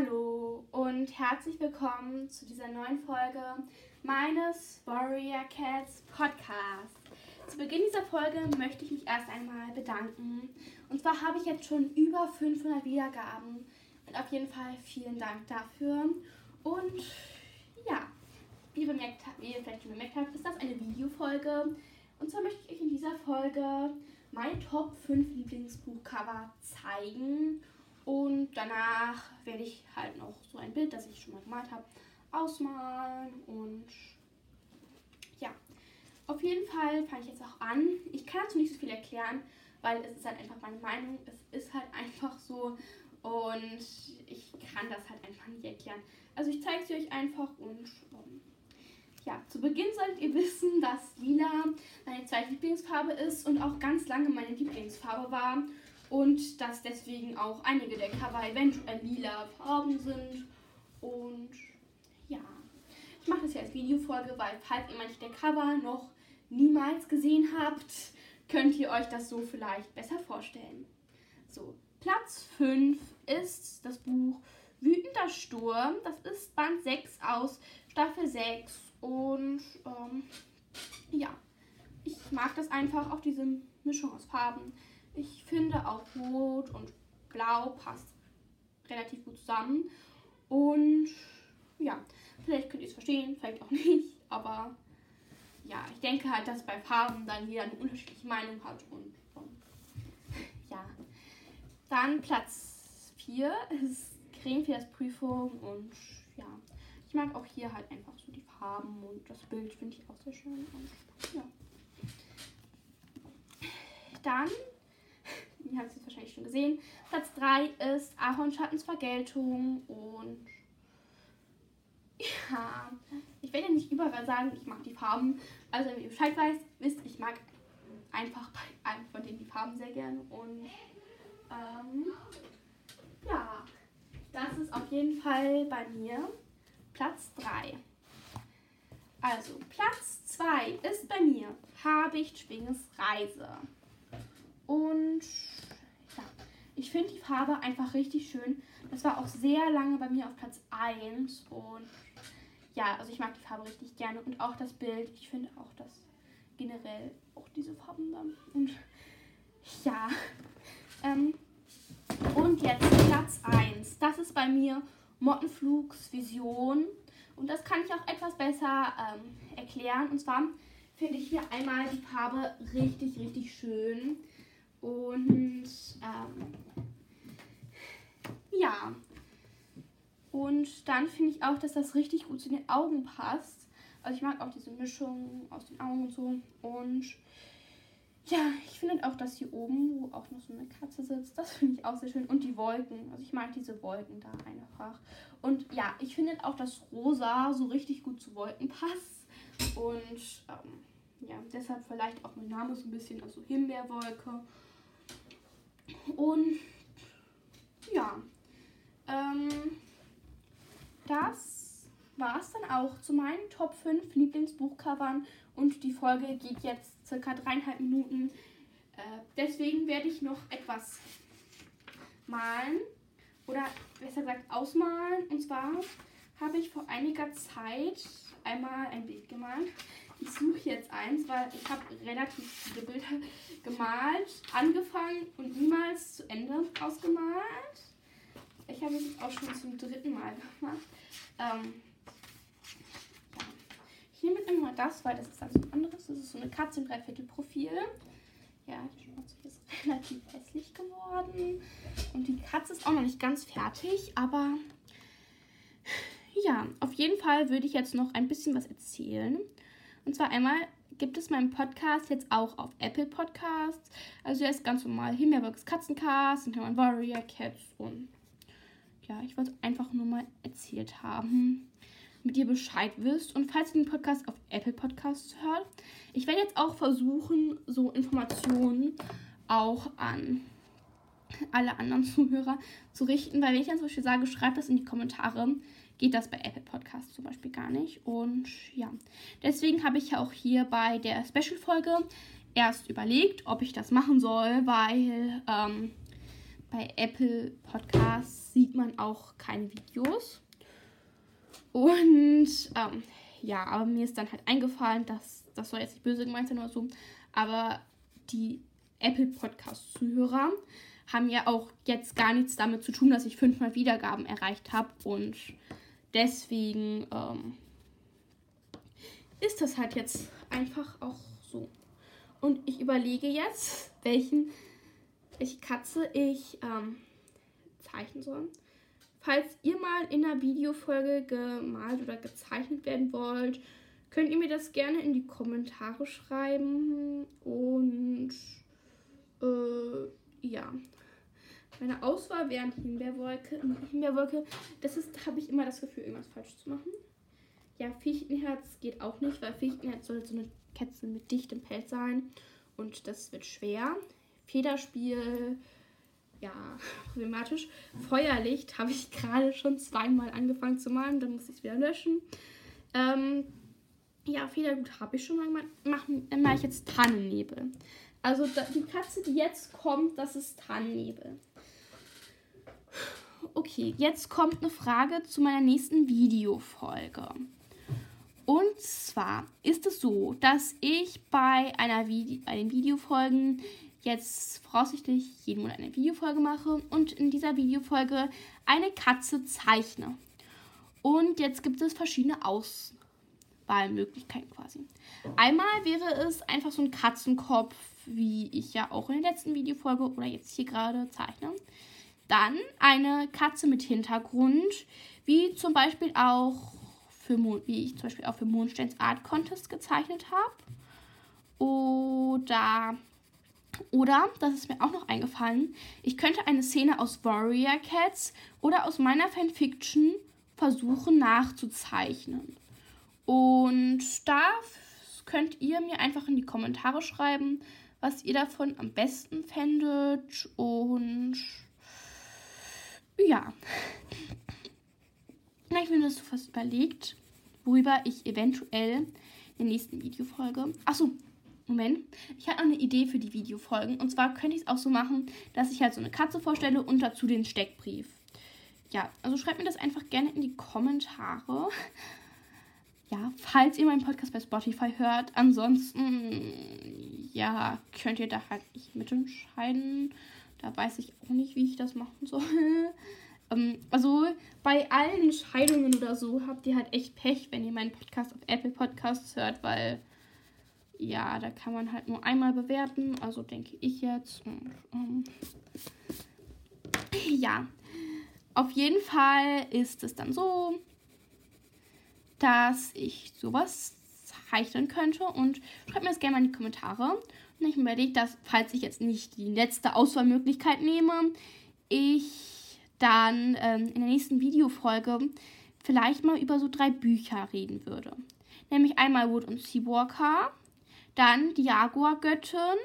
Hallo und herzlich willkommen zu dieser neuen Folge meines Warrior Cats Podcast. Zu Beginn dieser Folge möchte ich mich erst einmal bedanken. Und zwar habe ich jetzt schon über 500 Wiedergaben und auf jeden Fall vielen Dank dafür. Und ja, wie ihr, bemerkt, wie ihr vielleicht schon bemerkt habt, ist das eine Videofolge. Und zwar möchte ich euch in dieser Folge mein Top 5 Lieblingsbuchcover zeigen. Und danach werde ich halt noch so ein Bild, das ich schon mal gemalt habe, ausmalen. Und ja, auf jeden Fall fange ich jetzt auch an. Ich kann dazu nicht so viel erklären, weil es ist halt einfach meine Meinung. Es ist halt einfach so. Und ich kann das halt einfach nicht erklären. Also ich zeige es euch einfach und ähm, ja, zu Beginn solltet ihr wissen, dass lila meine zweite Lieblingsfarbe ist und auch ganz lange meine Lieblingsfarbe war und dass deswegen auch einige der Cover eventuell lila Farben sind und ja, ich mache das hier als Videofolge, weil falls ihr manche der Cover noch niemals gesehen habt, könnt ihr euch das so vielleicht besser vorstellen. So, Platz 5 ist das Buch Wütender Sturm. Das ist Band 6 aus Staffel 6. Und ähm, ja, ich mag das einfach, auch diese Mischung aus Farben. Ich finde auch Rot und Blau passt relativ gut zusammen. Und ja, vielleicht könnt ihr es verstehen, vielleicht auch nicht. Aber ja, ich denke halt, dass bei Farben dann jeder eine unterschiedliche Meinung hat. Und, und ja, dann Platz 4 ist Prüfung und ja, ich mag auch hier halt einfach so die Farben und das Bild finde ich auch sehr schön. Und ja. Dann, ihr habt es jetzt wahrscheinlich schon gesehen, Platz 3 ist Ahornschattens Vergeltung und ja, ich werde ja nicht überall sagen, ich mag die Farben. Also wenn ihr Bescheid weißt, wisst, ich mag einfach bei einem von denen die Farben sehr gerne und ähm, ja, das ist auf jeden Fall bei mir Platz 3. Also, Platz 2 ist bei mir Habicht Schwinges Reise. Und ja, ich finde die Farbe einfach richtig schön. Das war auch sehr lange bei mir auf Platz 1. Und ja, also ich mag die Farbe richtig gerne. Und auch das Bild. Ich finde auch das generell auch diese Farben dann. Und ja, ähm, und jetzt Platz 1. Das ist bei mir Mottenflugs Vision. Und das kann ich auch etwas besser ähm, erklären. Und zwar finde ich hier einmal die Farbe richtig, richtig schön. Und ähm, ja. Und dann finde ich auch, dass das richtig gut zu den Augen passt. Also ich mag auch diese Mischung aus den Augen und so. Und ja, ich finde auch das hier oben, wo auch noch so eine Katze sitzt, das finde ich auch sehr schön. Und die Wolken. Also ich mag diese Wolken da einfach. Und ja, ich finde auch, dass Rosa so richtig gut zu Wolken passt. Und ähm, ja, deshalb vielleicht auch mein Name so ein bisschen, also Himbeerwolke. Und ja, ähm, das war es dann auch zu meinen Top 5 Lieblingsbuchcovern. Und die Folge geht jetzt circa dreieinhalb Minuten. Äh, deswegen werde ich noch etwas malen oder besser gesagt ausmalen. Und zwar habe ich vor einiger Zeit einmal ein Bild gemalt. Ich suche jetzt eins, weil ich habe relativ viele Bilder gemalt, angefangen und niemals zu Ende ausgemalt. Ich habe es jetzt auch schon zum dritten Mal gemacht. Ähm, Hiermit immer das, weil das ist dann so ein anderes. Das ist so eine Katze im Dreiviertelprofil. Ja, die Schnauze ist relativ hässlich geworden. Und die Katze ist auch noch nicht ganz fertig, aber ja, auf jeden Fall würde ich jetzt noch ein bisschen was erzählen. Und zwar einmal gibt es meinen Podcast jetzt auch auf Apple Podcasts. Also er ist ganz normal Himmelworks Katzencast, kann man Warrior Cats und ja, ich wollte einfach nur mal erzählt haben mit dir Bescheid wisst. Und falls ihr den Podcast auf Apple Podcasts hört, ich werde jetzt auch versuchen, so Informationen auch an alle anderen Zuhörer zu richten, weil wenn ich dann zum Beispiel sage, schreibt das in die Kommentare, geht das bei Apple Podcasts zum Beispiel gar nicht. Und ja, deswegen habe ich ja auch hier bei der Special-Folge erst überlegt, ob ich das machen soll, weil ähm, bei Apple Podcasts sieht man auch keine Videos. Und ähm, ja, aber mir ist dann halt eingefallen, dass das soll jetzt nicht böse gemeint sein oder so, aber die Apple Podcast-Zuhörer haben ja auch jetzt gar nichts damit zu tun, dass ich fünfmal Wiedergaben erreicht habe und deswegen ähm, ist das halt jetzt einfach auch so. Und ich überlege jetzt, welchen, welche Katze ich ähm, zeichnen soll. Falls ihr mal in einer Videofolge gemalt oder gezeichnet werden wollt, könnt ihr mir das gerne in die Kommentare schreiben. Und äh, ja. Meine Auswahl wären Himbeerwolke. Himbeerwolke, das ist, habe ich immer das Gefühl, irgendwas falsch zu machen. Ja, Fichtenherz geht auch nicht, weil Fichtenherz soll so eine Kätze mit dichtem Pelz sein. Und das wird schwer. Federspiel, ja, problematisch. Feuerlicht habe ich gerade schon zweimal angefangen zu malen, dann muss ich es wieder löschen. Ähm, ja, Federgut habe ich schon mal gemacht. Machen, mache ich jetzt Tannennebel. Also die Katze, die jetzt kommt, das ist Tannennebel. Okay, jetzt kommt eine Frage zu meiner nächsten Videofolge. Und zwar ist es so, dass ich bei einer Vide bei den Videofolgen jetzt voraussichtlich jeden Monat eine Videofolge mache und in dieser Videofolge eine Katze zeichne. Und jetzt gibt es verschiedene Auswahlmöglichkeiten quasi. Einmal wäre es einfach so ein Katzenkopf, wie ich ja auch in der letzten Videofolge oder jetzt hier gerade zeichne. Dann eine Katze mit Hintergrund, wie zum Beispiel auch für wie ich zum Beispiel auch für Mondsteins Art Contest gezeichnet habe. Oder oder, das ist mir auch noch eingefallen, ich könnte eine Szene aus Warrior Cats oder aus meiner Fanfiction versuchen nachzuzeichnen. Und da könnt ihr mir einfach in die Kommentare schreiben, was ihr davon am besten fändet. Und ja. Ich bin das so fast überlegt, worüber ich eventuell in der nächsten Videofolge. Achso, Moment. Ich habe noch eine Idee für die Videofolgen. Und zwar könnte ich es auch so machen, dass ich halt so eine Katze vorstelle und dazu den Steckbrief. Ja, also schreibt mir das einfach gerne in die Kommentare. Ja, falls ihr meinen Podcast bei Spotify hört. Ansonsten, ja, könnt ihr da halt nicht mitentscheiden. Da weiß ich auch nicht, wie ich das machen soll. Ähm, also bei allen Entscheidungen oder so habt ihr halt echt Pech, wenn ihr meinen Podcast auf Apple Podcasts hört, weil ja, da kann man halt nur einmal bewerten. Also denke ich jetzt. Und, ähm, ja, auf jeden Fall ist es dann so, dass ich sowas zeichnen könnte. Und schreibt mir das gerne mal in die Kommentare. Ich überlege, dass, falls ich jetzt nicht die letzte Auswahlmöglichkeit nehme, ich dann ähm, in der nächsten Videofolge vielleicht mal über so drei Bücher reden würde. Nämlich einmal Wood und Seawalker, dann die Jaguar-Göttin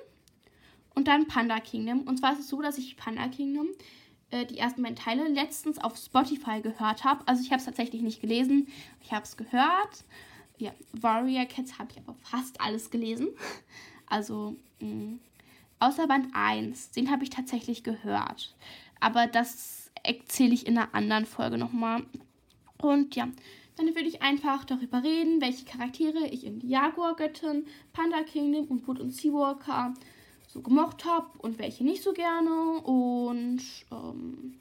und dann Panda Kingdom. Und zwar ist es so, dass ich Panda Kingdom, äh, die ersten beiden Teile, letztens auf Spotify gehört habe. Also ich habe es tatsächlich nicht gelesen, ich habe es gehört. Ja, Warrior Cats habe ich aber fast alles gelesen. Also, mh, mm, außer Band 1, den habe ich tatsächlich gehört. Aber das erzähle ich in einer anderen Folge nochmal. Und ja, dann würde ich einfach darüber reden, welche Charaktere ich in Jaguar-Göttin, Panda Kingdom und Wood und Seawalker so gemocht habe und welche nicht so gerne. Und ähm,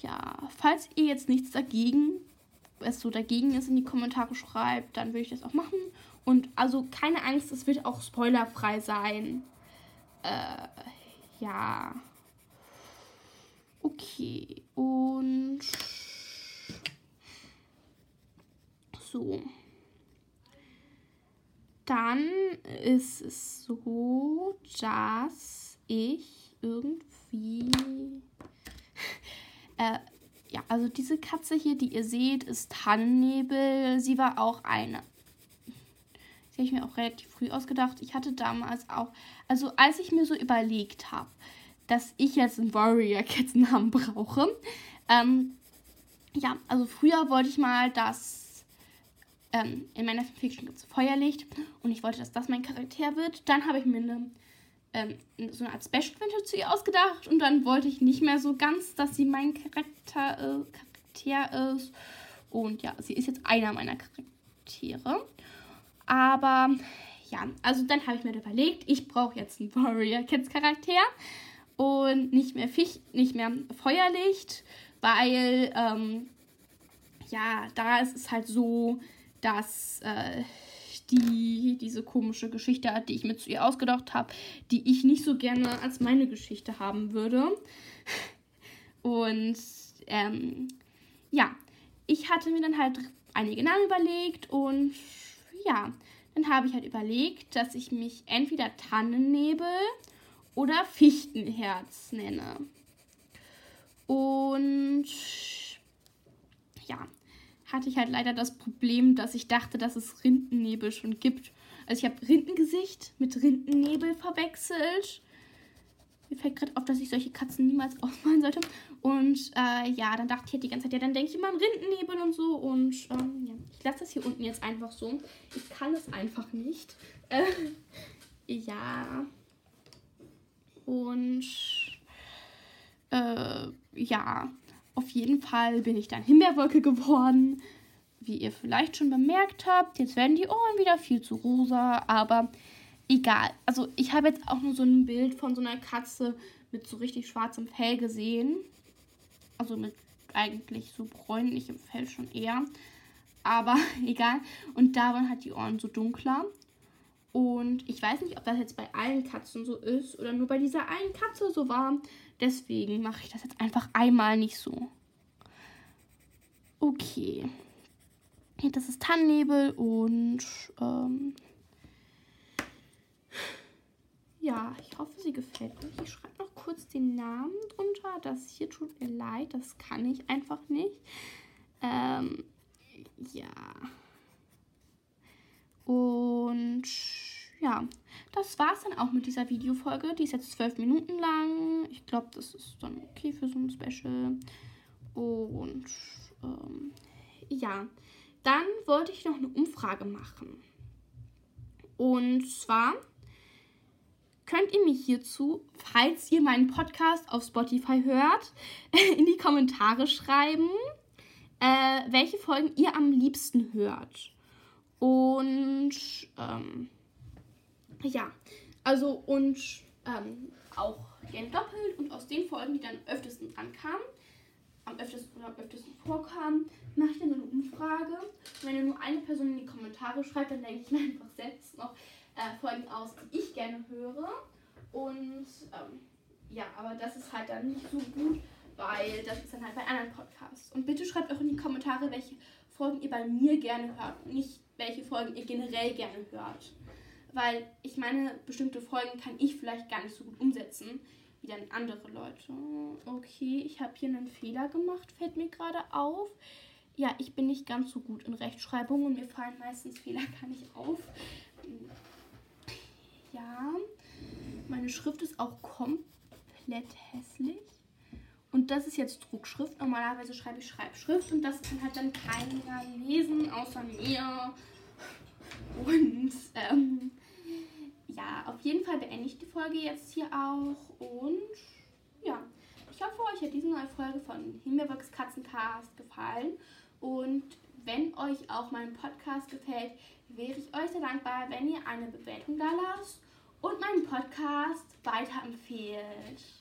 ja, falls ihr jetzt nichts dagegen, es so dagegen ist, in die Kommentare schreibt, dann würde ich das auch machen. Und also keine Angst, es wird auch spoilerfrei sein. Äh, ja. Okay, und so. Dann ist es so, dass ich irgendwie. äh, ja, also diese Katze hier, die ihr seht, ist Tannennebel. Sie war auch eine. Die habe ich mir auch relativ früh ausgedacht. Ich hatte damals auch, also als ich mir so überlegt habe, dass ich jetzt einen Warrior Cats Namen brauche. Ähm, ja, also früher wollte ich mal, dass ähm, in meiner Fiction gibt es Feuerlicht und ich wollte, dass das mein Charakter wird. Dann habe ich mir eine ähm, so eine Art Special Adventure zu ihr ausgedacht und dann wollte ich nicht mehr so ganz, dass sie mein Charakter, äh, Charakter ist. Und ja, sie ist jetzt einer meiner Charaktere. Aber ja, also dann habe ich mir überlegt, ich brauche jetzt einen Warrior Cats Charakter und nicht mehr Fisch, nicht mehr Feuerlicht, weil ähm, ja, da ist es halt so, dass äh, die diese komische Geschichte hat, die ich mir zu ihr ausgedacht habe, die ich nicht so gerne als meine Geschichte haben würde. Und ähm, ja, ich hatte mir dann halt einige Namen überlegt und ja, dann habe ich halt überlegt, dass ich mich entweder Tannennebel oder Fichtenherz nenne. Und ja, hatte ich halt leider das Problem, dass ich dachte, dass es Rindennebel schon gibt. Also ich habe Rindengesicht mit Rindennebel verwechselt. Mir fällt gerade auf, dass ich solche Katzen niemals ausmalen sollte. Und äh, ja, dann dachte ich halt die ganze Zeit, ja, dann denke ich immer an Rindennebel und so. Und ähm, ja, ich lasse das hier unten jetzt einfach so. Ich kann es einfach nicht. Äh, ja. Und äh, ja, auf jeden Fall bin ich dann Himbeerwolke geworden. Wie ihr vielleicht schon bemerkt habt, jetzt werden die Ohren wieder viel zu rosa, aber egal. Also ich habe jetzt auch nur so ein Bild von so einer Katze mit so richtig schwarzem Fell gesehen. Also mit eigentlich so bräunlichem Fell schon eher. Aber egal. Und da waren halt die Ohren so dunkler. Und ich weiß nicht, ob das jetzt bei allen Katzen so ist oder nur bei dieser einen Katze so war. Deswegen mache ich das jetzt einfach einmal nicht so. Okay. Das ist Tannennebel und ähm, ja, ich hoffe, sie gefällt euch. Ich schreibe noch kurz den Namen drunter. Das hier tut mir leid, das kann ich einfach nicht. Ähm, ja. Und ja, das war es dann auch mit dieser Videofolge. Die ist jetzt zwölf Minuten lang. Ich glaube, das ist dann okay für so ein Special. Und ähm, ja, dann wollte ich noch eine Umfrage machen. Und zwar könnt ihr mich hierzu, falls ihr meinen Podcast auf Spotify hört, in die Kommentare schreiben, äh, welche Folgen ihr am liebsten hört. Und ähm, ja, also und ähm, auch gerne doppelt und aus den Folgen, die dann öftesten ankamen, am öftesten oder am öftesten vorkamen, mache ich dann eine Umfrage. Und wenn ihr nur eine Person in die Kommentare schreibt, dann denke ich mir einfach selbst noch äh, Folgen aus, die ich gerne höre. Und ähm, ja, aber das ist halt dann nicht so gut, weil das ist dann halt bei anderen Podcasts. Und bitte schreibt auch in die Kommentare, welche Folgen ihr bei mir gerne hört und nicht welche Folgen ihr generell gerne hört. Weil ich meine, bestimmte Folgen kann ich vielleicht gar nicht so gut umsetzen wie dann andere Leute. Okay, ich habe hier einen Fehler gemacht, fällt mir gerade auf. Ja, ich bin nicht ganz so gut in Rechtschreibung und mir fallen meistens Fehler gar nicht auf. Ja, meine Schrift ist auch komplett hässlich. Und das ist jetzt Druckschrift. Normalerweise schreibe ich Schreibschrift und das kann halt dann keiner lesen, außer mir. Und ähm, ja, auf jeden Fall beende ich die Folge jetzt hier auch. Und ja, ich hoffe, euch hat diese neue Folge von Himmelwachs Katzencast gefallen. Und wenn euch auch mein Podcast gefällt, wäre ich euch sehr dankbar, wenn ihr eine Bewertung da lasst und meinen Podcast weiterempfehlt.